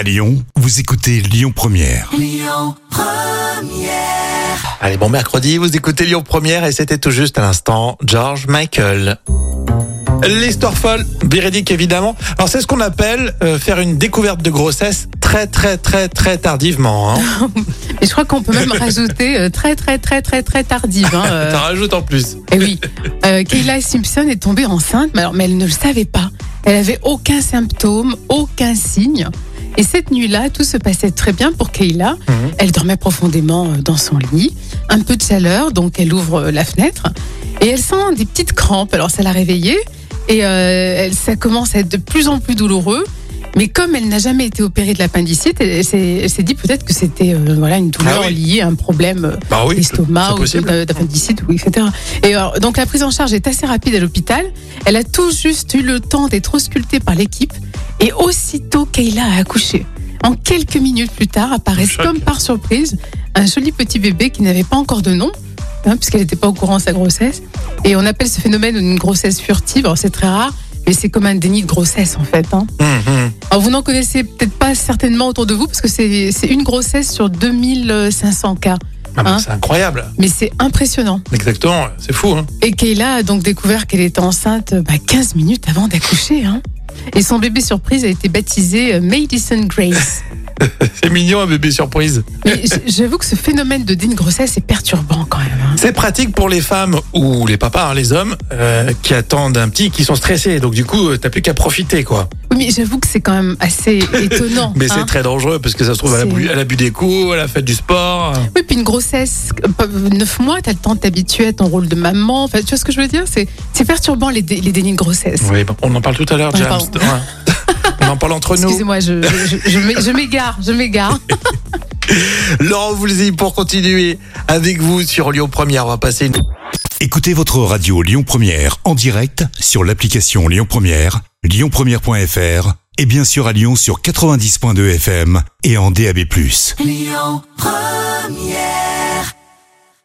À Lyon, vous écoutez Lyon Première. Allez, bon mercredi, vous écoutez Lyon Première et c'était tout juste à l'instant George Michael. L'histoire folle, véridique évidemment. Alors c'est ce qu'on appelle euh, faire une découverte de grossesse très très très très tardivement. Hein. Et je crois qu'on peut même rajouter euh, très très très très très tardive. Hein, euh. T'en rajoutes en plus. Et oui, euh, Kayla Simpson est tombée enceinte, mais, alors, mais elle ne le savait pas. Elle avait aucun symptôme, aucun signe. Et cette nuit-là, tout se passait très bien pour Kayla. Elle dormait profondément euh, dans son lit, un peu de chaleur, donc elle ouvre euh, la fenêtre et elle sent des petites crampes. Alors ça l'a réveillée et euh, ça commence à être de plus en plus douloureux. Mais comme elle n'a jamais été opérée de l'appendicite, elle, s'est dit peut-être que c'était euh, voilà une douleur Ah oui. liée à un problème Bah oui, d'estomac ou d'appendicite, ou etc. Et alors, donc la prise en charge est assez rapide à l'hôpital. Elle a tout juste eu le temps d'être auscultée par l'équipe et aussitôt Kayla a accouché. En quelques minutes plus tard, apparaît Choc. comme par surprise un joli petit bébé qui n'avait pas encore de nom, hein, puisqu'elle n'était pas au courant de sa grossesse. Et on appelle ce phénomène une grossesse furtive. Alors c'est très rare, mais c'est comme un déni de grossesse en fait. hein. Hum. Alors vous n'en connaissez peut-être pas certainement autour de vous, parce que c'est une grossesse sur 2500 cas. Ah, bah, Hein c'est incroyable. Mais c'est impressionnant. Exactement, c'est fou. Hein. Et Kayla a donc découvert qu'elle était enceinte bah, 15 minutes avant d'accoucher. Hein. Et son bébé surprise a été baptisé euh, Madison Grace. C'est mignon un bébé surprise. Mais j'avoue que ce phénomène de digne grossesse est perturbant quand même. hein. C'est pratique pour les femmes ou les papas, hein, les hommes, euh, qui attendent un petit, qui sont stressés. Donc du coup, euh, t'as plus qu'à profiter, quoi. Oui, mais j'avoue que c'est quand même assez étonnant. Mais hein. c'est très dangereux parce que ça se trouve, elle a bu des coups, elle a fait du sport. Oui, puis une grossesse, euh, pas- neuf mois, t'as le temps de t'habituer à ton rôle de maman. Enfin, tu vois ce que je veux dire? C'est c'est perturbant les, dé- les dénis de grossesse. Oui, on en parle tout à l'heure, Ouais, James. On en parle entre nous. Excusez-moi, je, je, je, je m'é- je m'égare, je m'égare. Laurent Voulzy pour continuer avec vous sur Lyon Première. On va passer une... Écoutez votre radio Lyon Première en direct sur l'application Lyon Première, lyonpremière.fr et bien sûr à Lyon sur 90.2 FM et en DAB+.